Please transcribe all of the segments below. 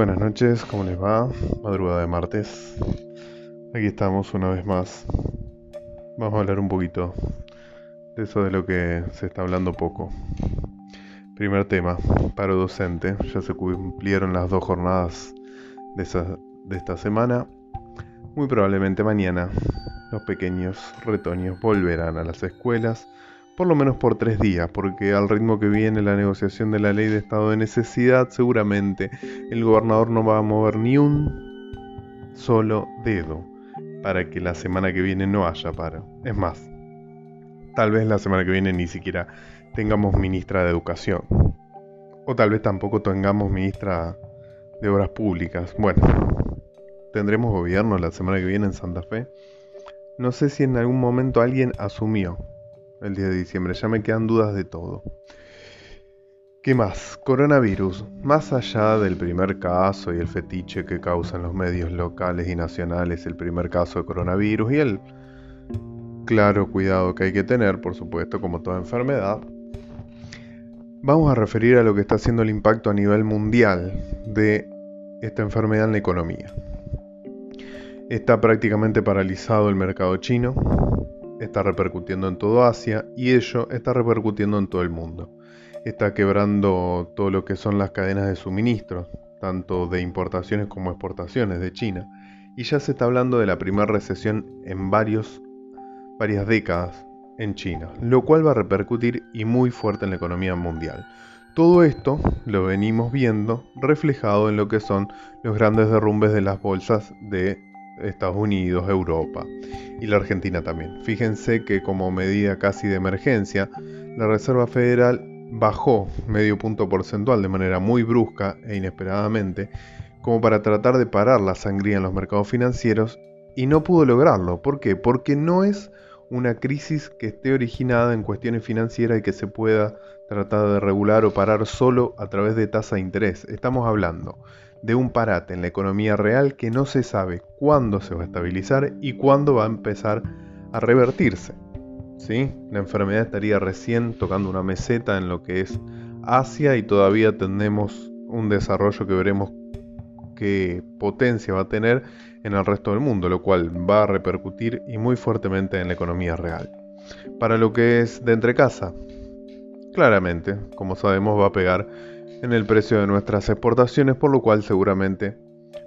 Buenas noches, ¿cómo les va? Madrugada de martes. Aquí estamos una vez más. Vamos a hablar un poquito de eso de lo que se está hablando poco. Primer tema, paro docente. Ya se cumplieron las dos jornadas de, de esta semana. Muy probablemente mañana los pequeños retoños volverán a las escuelas por lo menos por tres días, porque al ritmo que viene la negociación de la ley de estado de necesidad, seguramente el gobernador no va a mover ni un solo dedo para que la semana que viene no haya paro. Es más, tal vez la semana que viene ni siquiera tengamos ministra de Educación. O tal vez tampoco tengamos ministra de Obras Públicas. Bueno, tendremos gobierno la semana que viene en Santa Fe. No sé si en algún momento alguien asumió el día de diciembre. Ya me quedan dudas de todo. ¿Qué más? Coronavirus. Más allá del primer caso y el fetiche que causan los medios locales y nacionales, el primer caso de coronavirus y el claro cuidado que hay que tener, por supuesto, como toda enfermedad, vamos a referir a lo que está haciendo el impacto a nivel mundial de esta enfermedad en la economía. Está prácticamente paralizado el mercado chino, está repercutiendo en todo Asia y ello está repercutiendo en todo el mundo. Está quebrando todo lo que son las cadenas de suministro, tanto de importaciones como exportaciones de China. Y ya se está hablando de la primera recesión en varias décadas en China, lo cual va a repercutir y muy fuerte en la economía mundial. Todo esto lo venimos viendo reflejado en lo que son los grandes derrumbes de las bolsas de Estados Unidos, Europa y la Argentina también. Fíjense que como medida casi de emergencia, la Reserva Federal bajó medio punto porcentual de manera muy brusca e inesperadamente, como para tratar de parar la sangría en los mercados financieros, y no pudo lograrlo. ¿Por qué? Porque no es una crisis que esté originada en cuestiones financieras y que se pueda tratar de regular o parar solo a través de tasa de interés. Estamos hablando de un parate en la economía real que no se sabe cuándo se va a estabilizar y cuándo va a empezar a revertirse. ¿Sí? La enfermedad estaría recién tocando una meseta en lo que es Asia y todavía tenemos un desarrollo que veremos qué potencia va a tener en el resto del mundo, lo cual va a repercutir y muy fuertemente en la economía real. Para lo que es de entre casa, claramente, como sabemos, va a pegar en el precio de nuestras exportaciones, por lo cual seguramente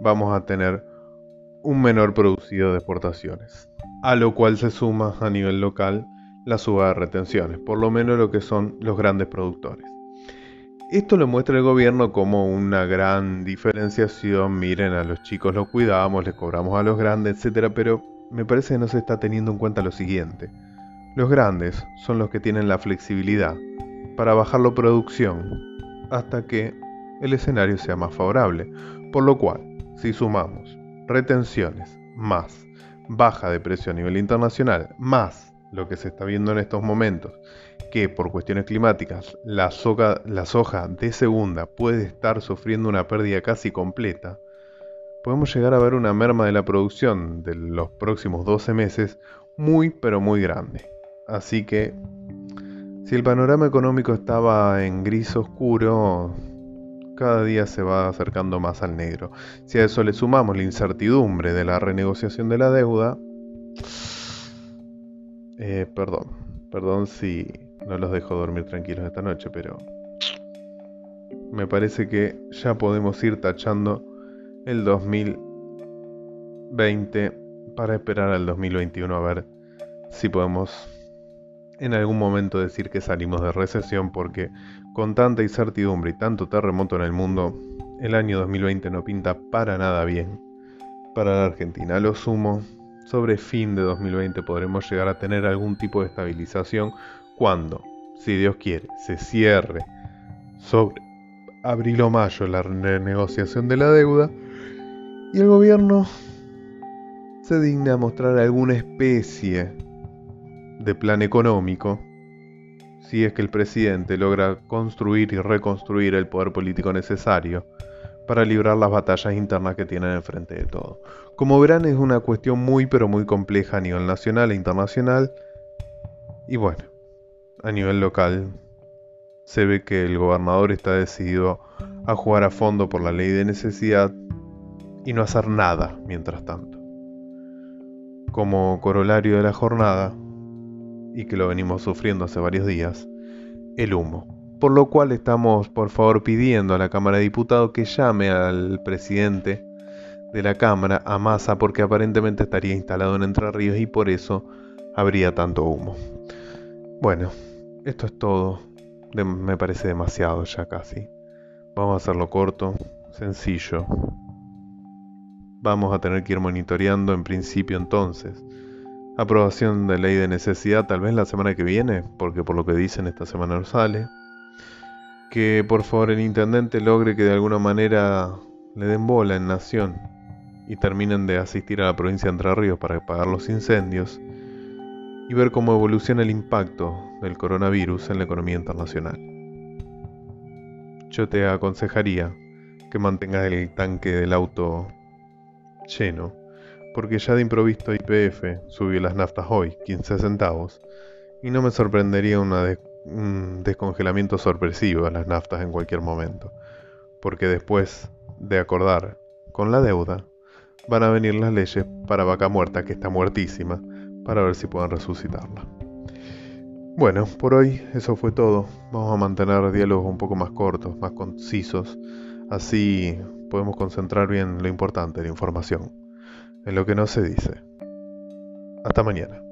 vamos a tener un menor producido de exportaciones, a lo cual se suma a nivel local la suba de retenciones, por lo menos lo que son los grandes productores. Esto lo muestra el gobierno como una gran diferenciación, miren, a los chicos los cuidamos, les cobramos a los grandes, etc. Pero me parece que no se está teniendo en cuenta lo siguiente. Los grandes son los que tienen la flexibilidad para bajar la producción hasta que el escenario sea más favorable. Por lo cual, si sumamos retenciones más baja de precio a nivel internacional más lo que se está viendo en estos momentos, que por cuestiones climáticas la soja, la soja de segunda puede estar sufriendo una pérdida casi completa, podemos llegar a ver una merma de la producción de los próximos 12 meses muy pero muy grande. Así que si el panorama económico estaba en gris oscuro, cada día se va acercando más al negro. Si a eso le sumamos la incertidumbre de la renegociación de la deuda, eh, perdón, perdón si no los dejo dormir tranquilos esta noche, pero me parece que ya podemos ir tachando el 2020 para esperar al 2021 a ver si podemos en algún momento decir que salimos de recesión porque con tanta incertidumbre y tanto terremoto en el mundo, el año 2020 no pinta para nada bien para la Argentina. Lo sumo, sobre fin de 2020 podremos llegar a tener algún tipo de estabilización cuando, si Dios quiere, se cierre sobre abril o mayo la renegociación de la deuda y el gobierno se digna a mostrar alguna especie de plan económico si es que el presidente logra construir y reconstruir el poder político necesario para librar las batallas internas que tienen enfrente de todo. Como verán es una cuestión muy pero muy compleja a nivel nacional e internacional y bueno, a nivel local se ve que el gobernador está decidido a jugar a fondo por la ley de necesidad y no hacer nada mientras tanto. Como corolario de la jornada, y que lo venimos sufriendo hace varios días, el humo. Por lo cual estamos por favor pidiendo a la Cámara de Diputados que llame al presidente de la Cámara, a Massa, porque aparentemente estaría instalado en Entre Ríos y por eso habría tanto humo. Bueno, esto es todo me parece demasiado ya casi. Vamos a hacerlo corto, sencillo. Vamos a tener que ir monitoreando en principio entonces. Aprobación de ley de necesidad tal vez la semana que viene, porque por lo que dicen esta semana no sale. Que por favor el intendente logre que de alguna manera le den bola en Nación y terminen de asistir a la provincia de Entre Ríos para pagar los incendios y ver cómo evoluciona el impacto del coronavirus en la economía internacional. Yo te aconsejaría que mantengas el tanque del auto lleno, porque ya de improviso IPF subió las naftas hoy 15 centavos, y no me sorprendería un descongelamiento sorpresivo de las naftas en cualquier momento, porque después de acordar con la deuda, van a venir las leyes para vaca muerta, que está muertísima, para ver si pueden resucitarla. Bueno, por hoy eso fue todo. Vamos a mantener diálogos un poco más cortos, más concisos. Así podemos concentrar bien lo importante, la información, en lo que no se dice. Hasta mañana.